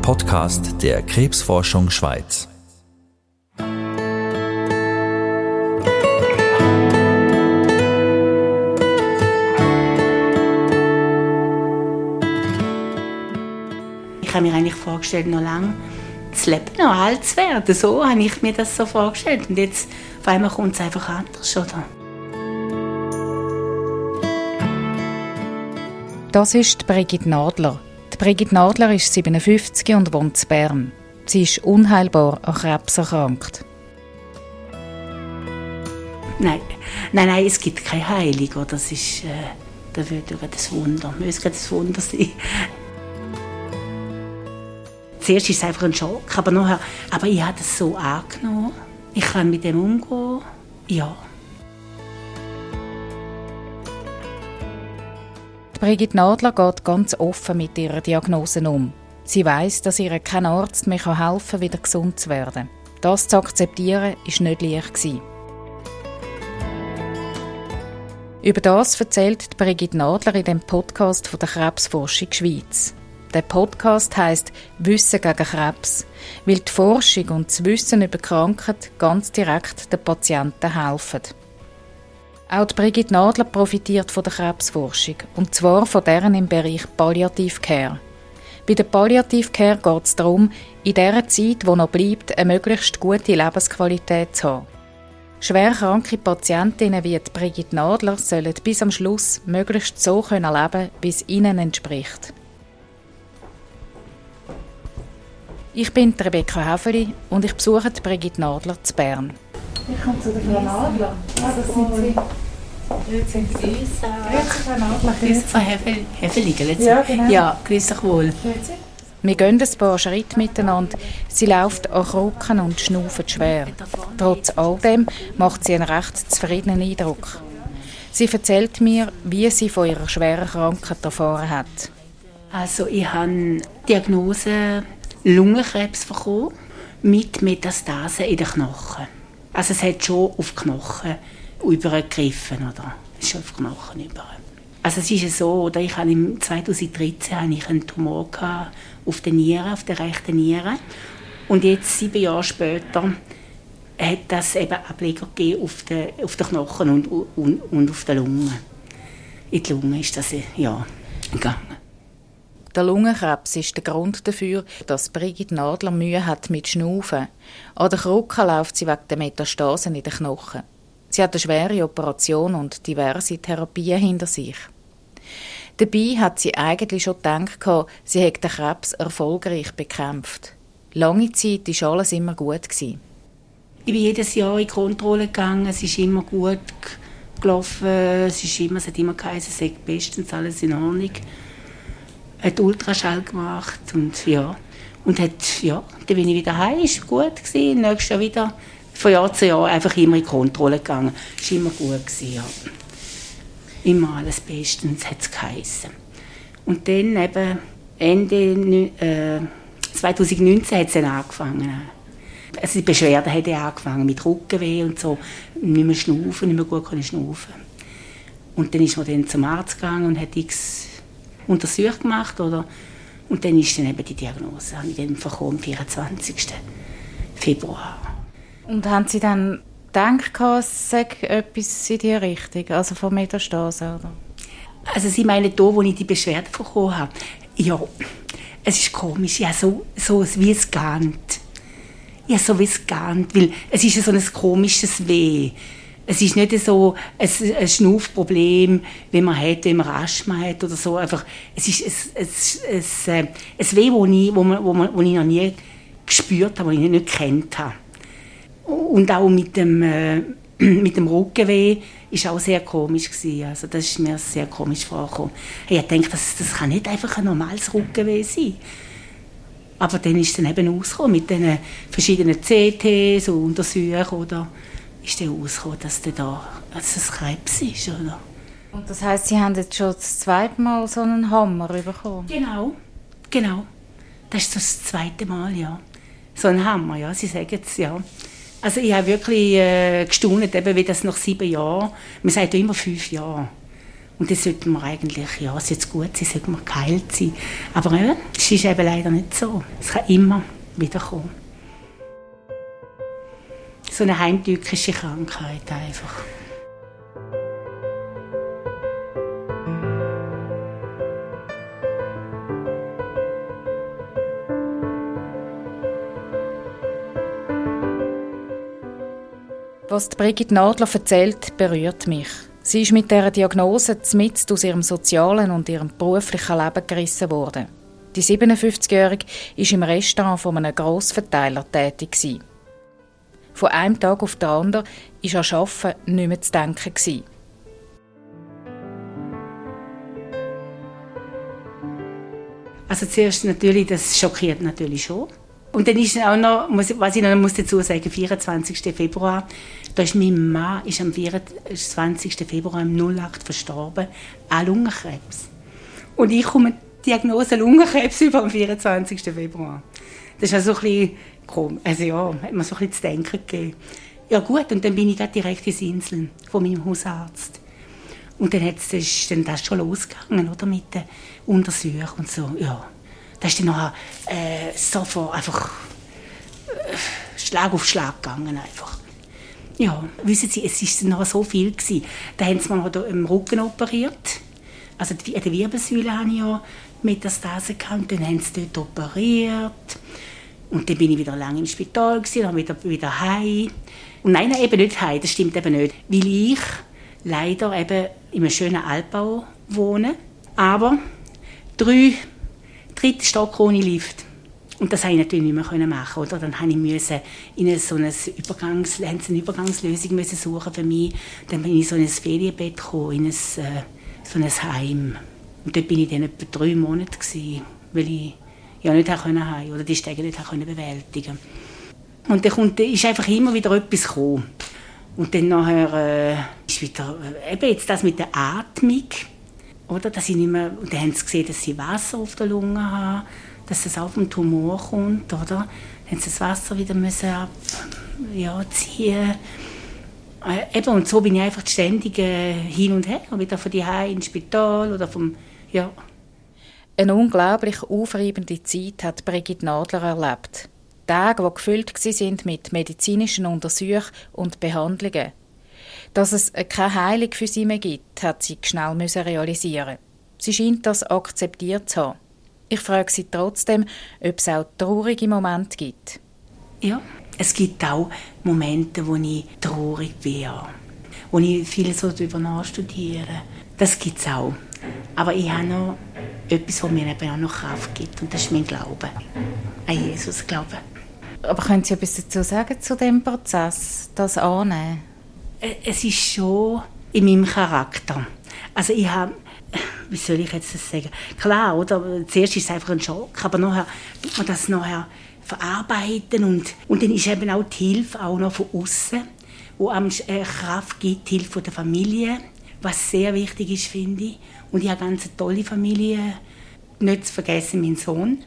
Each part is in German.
ein Podcast der Krebsforschung Schweiz. Ich habe mir eigentlich vorgestellt, noch lange zu leben, noch alt zu werden. So habe ich mir das so vorgestellt. Und jetzt auf einmal kommt es einfach anders, oder? Das ist Brigitte Nadler. Brigitte Nadler ist 57 und wohnt in Bern. Sie ist unheilbar an Krebs erkrankt. Nein, nein, nein, es gibt keine Heilung. Das ist, äh, das wird ein Wunder. Müsste ein Wunder sein. Zuerst ist es einfach ein Schock, aber nachher, aber ich habe es so angenommen. Ich kann mit dem umgehen. Ja. Brigitte Nadler geht ganz offen mit ihrer Diagnose um. Sie weiß, dass ihr kein Arzt mehr helfen kann, wieder gesund zu werden. Das zu akzeptieren, ist nicht leicht. Über das erzählt Brigitte Nadler in dem Podcast von der Krebsforschung Schweiz. Der Podcast heißt Wissen gegen Krebs, weil die Forschung und das Wissen über Krankheit ganz direkt den Patienten helfen. Auch die Brigitte Nadler profitiert von der Krebsforschung, und zwar von deren im Bereich Palliative Care. Bei der Palliative Care geht es darum, in der Zeit, die noch bleibt, eine möglichst gute Lebensqualität zu haben. Schwer kranke Patientinnen wie die Brigitte Nadler sollen bis am Schluss möglichst so leben können, wie es ihnen entspricht. Ich bin Rebecca Häfeli und ich besuche die Brigitte Nadler zu Bern. Ich komme zu der Frau Nadler. Ah, das sind Sie. Grüezi. Grüezi, Frau Nadler. Grüezi, Frau Hefeliger. Ja, genau. Ja, grüß dich wohl. Grüezi. Wir gehen ein paar Schritte miteinander. Sie läuft an Krücken und schnauft schwer. Trotz all dem macht sie einen recht zufriedenen Eindruck. Sie erzählt mir, wie sie von ihrer schweren Krankheit erfahren hat. Also ich habe Diagnose Lungenkrebs bekommen mit Metastasen in den Knochen. Also es hat schon auf die Knochen übergegriffen, oder? Es ist auf die Knochen über. Also es ist so, oder ich hatte im 2013 hatte ich einen Tumor auf der Niere, auf der rechten Niere. Und jetzt, sieben Jahre später, hat das eben Ableger gegeben auf den, auf den Knochen und, und, und auf der Lunge. In die Lunge ist das ja gegangen. Der Lungenkrebs ist der Grund dafür, dass Brigitte Nadler Mühe hat mit Schnaufen. An der Krücke läuft sie wegen der Metastasen in den Knochen. Sie hat eine schwere Operation und diverse Therapien hinter sich. Dabei hat sie eigentlich schon gedacht, sie hätte den Krebs erfolgreich bekämpft. Lange Zeit war alles immer gut. Ich bin jedes Jahr in die Kontrolle gegangen, es ist immer gut gelaufen, es, ist immer, es hat immer geheißen, es sei bestens, alles in Ordnung hat Ultraschall gemacht und ja. Und hat, ja, dann bin ich wieder heim, ist gut gewesen, nächstes Jahr wieder, von Jahr zu Jahr einfach immer in Kontrolle gegangen. Ist immer gut gewesen, ja. Immer alles bestens, hat es geheissen. Und dann eben Ende äh, 2019 hat es dann angefangen. Also die Beschwerden haben angefangen mit Rückenweh und so, nicht mehr schnaufen, nicht mehr gut schnaufen. Und dann ist man dann zum Arzt gegangen und hat x Untersuchung gemacht. Oder? Und dann ist dann eben die Diagnose, habe ich dann bekommen, am 24. Februar. Und haben Sie dann gedacht, es sei etwas in die Richtung, also von Metastase? Oder? Also Sie meinen da, wo ich die Beschwerde bekommen habe? Ja, es ist komisch, ja, so, so wie es gant. Ja, so wie es gant, weil es ist ja so ein komisches Weh. Es ist nicht so ein, Schnaufproblem, wie man hat, wenn man Asthma hat oder so. Einfach, es ist ein, ein, ein Weh, wo ich, wo, man, wo, man, wo ich noch nie gespürt habe, wo ich nicht gekannt habe. Und auch mit dem, äh, mit dem Rückenweh war auch sehr komisch gewesen. Also das ist mir sehr komisch vorgekommen. Ich denke, das, das kann nicht einfach ein normales Rückenweh sein. Aber dann ist es dann eben ausgekommen mit den verschiedenen CTs und Untersuchungen oder ist dann dass der da dass es Krebs ist. Oder? Und das heißt, Sie haben jetzt schon das zweite Mal so einen Hammer bekommen? Genau, genau. Das ist das zweite Mal, ja. So ein Hammer, ja, Sie sagen es, ja. Also ich habe wirklich äh, gestaunt, eben wie das nach sieben Jahren, man sagt ja immer fünf Jahre. Und das sollte man eigentlich, ja, es sollte gut sein, sollte man geheilt sein. Aber ja, es ist eben leider nicht so. Es kann immer wiederkommen. So eine heimtückische Krankheit einfach. Was Brigitte Nadler erzählt, berührt mich. Sie ist mit dieser Diagnose mitten aus ihrem sozialen und ihrem beruflichen Leben gerissen worden. Die 57-Jährige war im Restaurant von einem Grossverteiler tätig. Von einem Tag auf den anderen war an Arbeiten nicht mehr zu denken. Also zuerst natürlich, das schockiert natürlich schon. Und dann ist auch noch, was ich noch muss dazu sagen, 24. Februar, da ist mein Mann ist am 24. Februar im 08 verstorben an Lungenkrebs. Und ich komme die Diagnose Lungenkrebs über am 24. Februar. Das ist also ein bisschen komisch. Also ja, hat mir so ein bisschen zu denken gegeben. Ja gut, und dann bin ich direkt ins Inseln von meinem Hausarzt. Und dann ist dann das schon losgegangen, oder, mit den Untersuchungen und so, ja. Da ist dann nachher äh, sofort einfach äh, Schlag auf Schlag gegangen einfach. Ja, wissen Sie, es war noch so viel gewesen. Da haben sie mir im Rücken operiert. Also die, die Wirbelsäule hatte ich ja Metastase gehabt. Dann haben sie dort operiert. Und dann bin ich wieder lange im Spital gewesen, dann wieder, wieder heim. Und nein, eben nicht heim, das stimmt eben nicht. Weil ich leider eben in einem schönen Altbau wohne. Aber drei dritte Stock ohne Lift. Und das konnte ich natürlich nicht mehr machen. Oder? Dann musste ich in so eine, Übergangs eine Übergangslösung suchen für mich. Dann bin ich in so ein Ferienbett gekommen, in ein, äh, so ein Heim. Und dort war ich dann etwa drei Monate, gewesen, weil ich ja nicht heim oder die Stege nicht bewältigen Und dann kommt, ist einfach immer wieder etwas gekommen. Und dann nachher äh, ist wieder, äh, eben jetzt das mit der Atmung oder? Dass ich nicht mehr, und dann haben sie gesehen, dass sie Wasser auf der Lunge haben, dass es auf dem Tumor kommt. Oder? Dann haben sie das Wasser wieder müssen ab, ja, ziehen äh, eben, und so bin ich einfach ständig äh, hin und her, wieder von die ins Spital oder vom, ja. Eine unglaublich aufreibende Zeit hat Brigitte Nadler erlebt. Tage, die gefüllt waren mit medizinischen Untersuchungen und Behandlungen. Dass es keine Heilung für sie mehr gibt, hat sie schnell realisieren. Sie scheint das akzeptiert zu haben. Ich frage sie trotzdem, ob es auch traurige Momente gibt. Ja, es gibt auch Momente, wo ich traurig bin, wo ich viel so darüber nachstudiere. Das gibt es auch. Aber ich habe noch etwas, was mir eben auch noch Kraft gibt, und das ist mein Glaube. An Jesus Glaube. Aber können Sie etwas dazu sagen zu dem Prozess, das annehmen? Äh, es ist schon in meinem Charakter. Also ich habe, wie soll ich jetzt das sagen? Klar, oder? Zuerst ist es einfach ein Schock, aber nachher tut man das nachher verarbeiten und, und dann ist eben auch die Hilfe auch noch von außen, wo einem äh, Kraft gibt, die Hilfe der Familie, was sehr wichtig ist, finde ich. Und ich habe eine ganz tolle Familie, nicht zu vergessen, mein Sohn.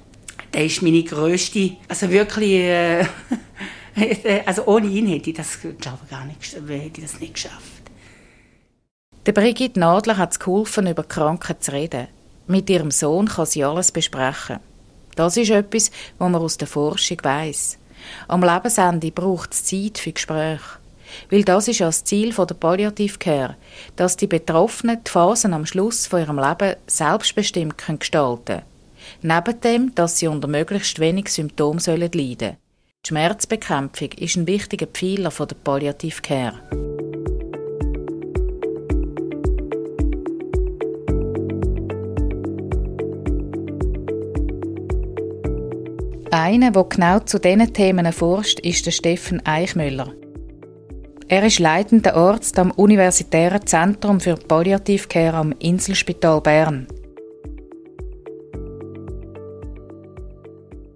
Der ist meine grösste, also wirklich äh, Also ohne ihn hätte ich das, glaube ich, gar nicht, hätte ich das nicht geschafft. Der Brigitte Nadler hat es geholfen, über Kranken zu reden. Mit ihrem Sohn kann sie alles besprechen. Das ist etwas, was man aus der Forschung weiß. Am Lebensende braucht es Zeit für Gespräche. Weil das ist ja das Ziel der Palliative Care, dass die Betroffenen die Phasen am Schluss von ihrem Leben selbstbestimmt gestalten können. Neben dem, dass sie unter möglichst wenig Symptomen leiden sollen. Die Schmerzbekämpfung ist ein wichtiger Pfeiler der Palliative Care. Einer, der genau zu diesen Themen forscht, ist der Steffen Eichmüller. Er ist leitender Arzt am Universitären Zentrum für Palliative Care am Inselspital Bern.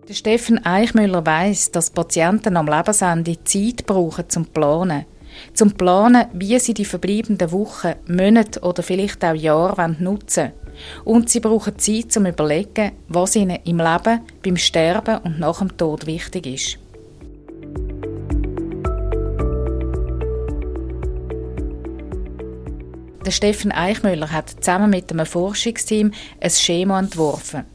Der Steffen Eichmüller weiß, dass Patienten am Lebensende Zeit brauchen zum Planen. Zum Planen, wie sie die verbleibenden Wochen, Monate oder vielleicht auch Jahre nutzen wollen. Und sie brauchen Zeit zum Überlegen, was ihnen im Leben, beim Sterben und nach dem Tod wichtig ist. Der Steffen Eichmüller hat zusammen mit einem Forschungsteam ein Schema entworfen.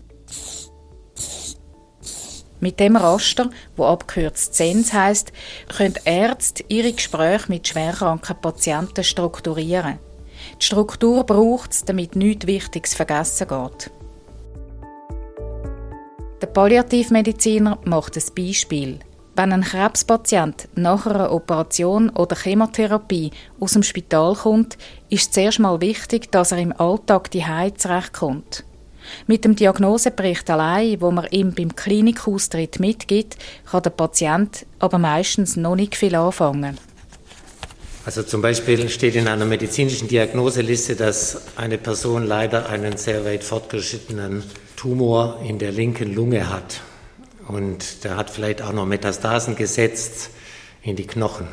Mit dem Raster, wo abgekürzt SENS heißt, können Ärzte ihre Gespräche mit schwerkranken Patienten strukturieren. Die Struktur braucht es, damit nichts Wichtiges vergessen geht. Der Palliativmediziner macht ein Beispiel. Wenn ein Krebspatient nach einer Operation oder Chemotherapie aus dem Spital kommt, ist zuerst mal wichtig, dass er im Alltag die zurechtkommt. Mit dem Diagnosebericht allein, wo man ihm beim Klinikaustritt mitgibt, kann der Patient aber meistens noch nicht viel anfangen. Also zum Beispiel steht in einer medizinischen Diagnoseliste, dass eine Person leider einen sehr weit fortgeschrittenen Tumor in der linken Lunge hat. Und der hat vielleicht auch noch Metastasen gesetzt in die Knochen.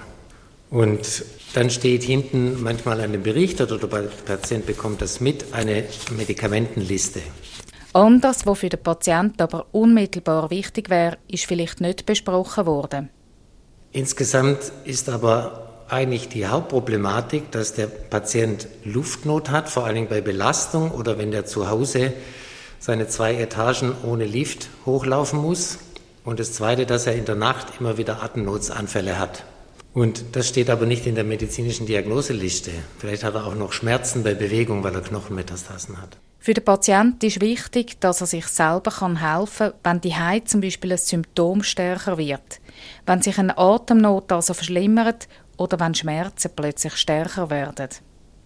Und dann steht hinten manchmal an dem Bericht oder der Patient bekommt das mit, eine Medikamentenliste. Anders, was für den Patienten aber unmittelbar wichtig wäre, ist vielleicht nicht besprochen worden. Insgesamt ist aber eigentlich die Hauptproblematik, dass der Patient Luftnot hat, vor allem bei Belastung oder wenn der zu Hause seine zwei Etagen ohne Lift hochlaufen muss. Und das Zweite, dass er in der Nacht immer wieder Atemnotsanfälle hat. Und das steht aber nicht in der medizinischen Diagnoseliste. Vielleicht hat er auch noch Schmerzen bei Bewegung, weil er Knochenmetastasen hat. Für den Patienten ist wichtig, dass er sich selber helfen kann, wenn die Haut zum Beispiel ein Symptom stärker wird, wenn sich eine Atemnot also verschlimmert oder wenn Schmerzen plötzlich stärker werden.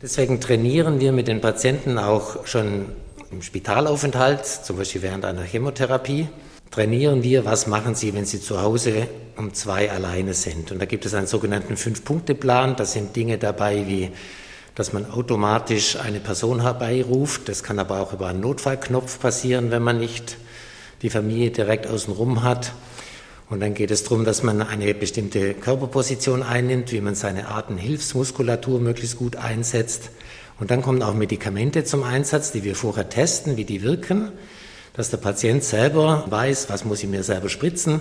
Deswegen trainieren wir mit den Patienten auch schon im Spitalaufenthalt, zum Beispiel während einer Chemotherapie, trainieren wir, was machen Sie, wenn Sie zu Hause um zwei alleine sind. Und da gibt es einen sogenannten Fünf-Punkte-Plan. Da sind Dinge dabei wie, dass man automatisch eine Person herbeiruft. Das kann aber auch über einen Notfallknopf passieren, wenn man nicht die Familie direkt außenrum hat. Und dann geht es darum, dass man eine bestimmte Körperposition einnimmt, wie man seine Atemhilfsmuskulatur möglichst gut einsetzt. Und dann kommen auch Medikamente zum Einsatz, die wir vorher testen, wie die wirken dass der Patient selber weiß, was muss ich mir selber spritzen,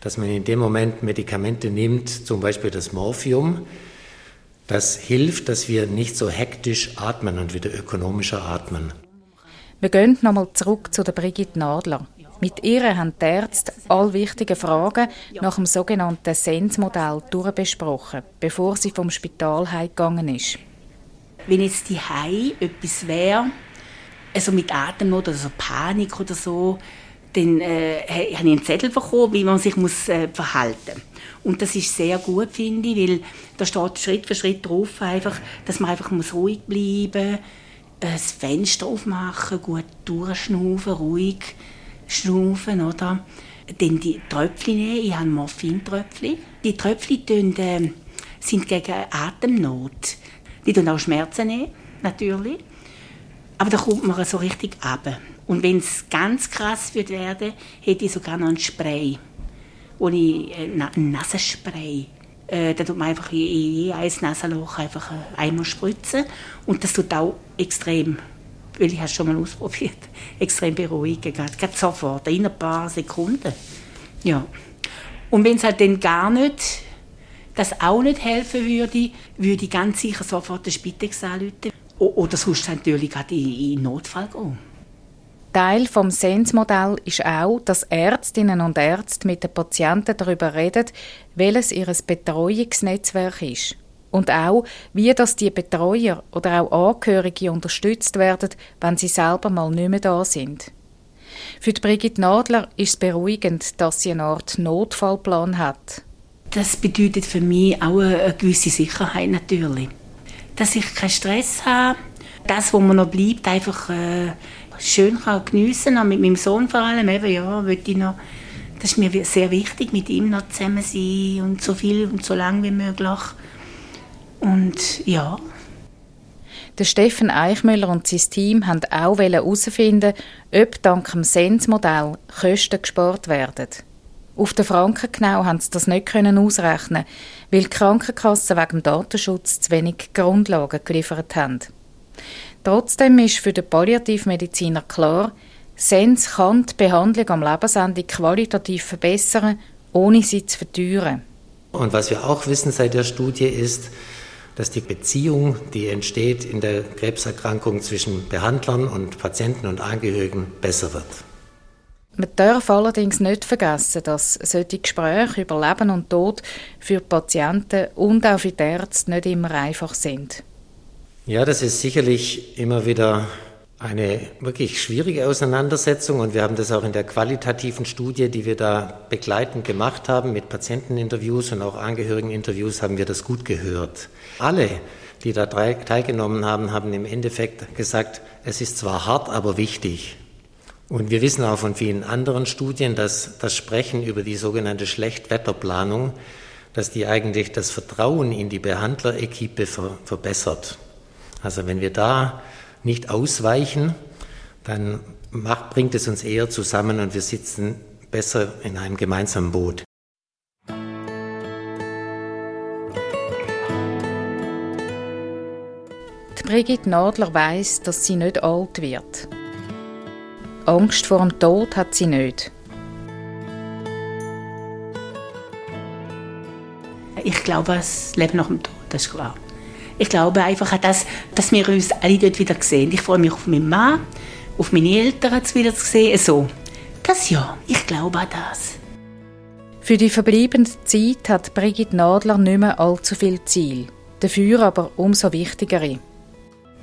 dass man in dem Moment Medikamente nimmt, zum Beispiel das Morphium. Das hilft, dass wir nicht so hektisch atmen und wieder ökonomischer atmen. Wir gehen nochmal zurück zu der Brigitte Nadler. Mit ihr haben die Ärzte all wichtigen Fragen nach dem sogenannten SENS-Modell durchbesprochen, bevor sie vom Spital heimgegangen ist. Wenn jetzt die Hai etwas wäre, also mit Atemnot oder so Panik oder so, dann äh, habe ich einen Zettel bekommen, wie man sich muss, äh, verhalten muss. Und das ist sehr gut, finde ich, weil da steht Schritt für Schritt drauf, einfach, dass man einfach muss ruhig bleiben muss, das Fenster aufmachen, gut durchschnaufen, ruhig schnaufen, oder? Dann die Tröpfchen nehmen, ich habe Morphintröpfchen. Die Tröpfchen äh, sind gegen Atemnot. Die tun auch Schmerzen nehmen, natürlich. Aber da kommt man so richtig ab. Und wenn es ganz krass wird werden, hätte ich sogar noch ein Spray. Und ich, äh, ein Nasenspray. Äh, da tut man einfach in je ein Nasenloch einfach äh, einmal spritzen. Und das tut auch extrem, weil ich es schon mal ausprobiert, extrem beruhigen. Gerade, gerade sofort, in ein paar Sekunden. Ja. Und wenn es halt dann gar nicht, das auch nicht helfen würde, würde ich ganz sicher sofort den Spitex anrufen. Oder sonst natürlich gerade in, in Notfall gehen. Teil vom SENS-Modell ist auch, dass Ärztinnen und Ärzte mit den Patienten darüber reden, welches ihr Betreuungsnetzwerk ist. Und auch, wie das die Betreuer oder auch Angehörige unterstützt werden, wenn sie selber mal nicht mehr da sind. Für Brigitte Nadler ist es beruhigend, dass sie eine Art Notfallplan hat. Das bedeutet für mich auch eine gewisse Sicherheit natürlich dass ich keinen Stress habe. Das, wo man noch bleibt, einfach äh, schön kann geniessen kann. Mit meinem Sohn vor allem, eben, ja, ich noch, das ist mir sehr wichtig, mit ihm noch zusammen sein und so viel und so lange wie möglich. Und ja. Der Steffen Eichmüller und sein Team haben auch herausfinden, ob dank dem Sensmodell Kosten gespart werden. Auf der Frankengenau haben sie das nicht ausrechnen weil die Krankenkassen wegen Datenschutz zu wenig Grundlagen geliefert haben. Trotzdem ist für den Palliativmediziner klar, SENS kann die Behandlung am Lebensende qualitativ verbessern, ohne sie zu verteuern. Und was wir auch wissen seit der Studie ist, dass die Beziehung, die entsteht in der Krebserkrankung zwischen Behandlern und Patienten und Angehörigen, besser wird. Man darf allerdings nicht vergessen, dass solche Gespräche über Leben und Tod für Patienten und auch für die Ärzte nicht immer einfach sind. Ja, das ist sicherlich immer wieder eine wirklich schwierige Auseinandersetzung und wir haben das auch in der qualitativen Studie, die wir da begleitend gemacht haben, mit Patienteninterviews und auch Angehörigeninterviews, haben wir das gut gehört. Alle, die da teilgenommen haben, haben im Endeffekt gesagt, es ist zwar hart, aber wichtig. Und wir wissen auch von vielen anderen Studien, dass das Sprechen über die sogenannte Schlechtwetterplanung, dass die eigentlich das Vertrauen in die Behandlerequipe ver verbessert. Also wenn wir da nicht ausweichen, dann macht, bringt es uns eher zusammen und wir sitzen besser in einem gemeinsamen Boot. Brigitte Nadler weiß, dass sie nicht alt wird. Angst vor dem Tod hat sie nicht. Ich glaube, das Leben nach dem Tod, das ist klar. Ich glaube einfach an das, dass wir uns alle dort wieder sehen. Ich freue mich auf meinen Mann, auf meine Eltern wieder zu sehen. So, das ja, ich glaube an das. Für die verbleibende Zeit hat Brigitte Nadler nicht mehr allzu viel Ziel. Dafür aber umso wichtigere.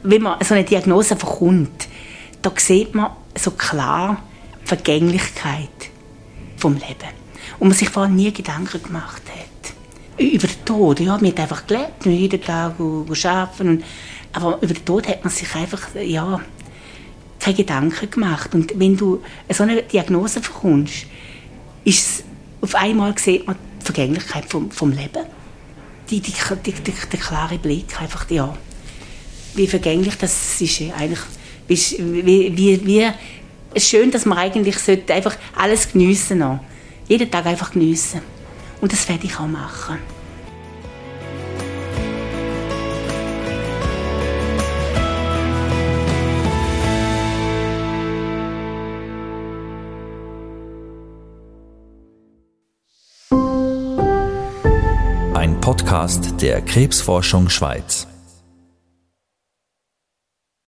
Wenn man so eine Diagnose bekommt, da sieht man so klar die Vergänglichkeit vom Leben. Und man sich vorher nie Gedanken gemacht hat über den Tod. Ja, man hat einfach gelebt, jeden Tag arbeiten. aber über den Tod hat man sich einfach, ja, keine Gedanken gemacht. Und wenn du so eine Diagnose bekommst, ist auf einmal sieht man die Vergänglichkeit vom, vom Leben. Die, die, die, der klare Blick, einfach, ja, wie vergänglich das ist eigentlich, wie, wie, wie schön, dass man eigentlich einfach alles geniessen sollte. Jeden Tag einfach geniessen. Und das werde ich auch machen. Ein Podcast der Krebsforschung Schweiz.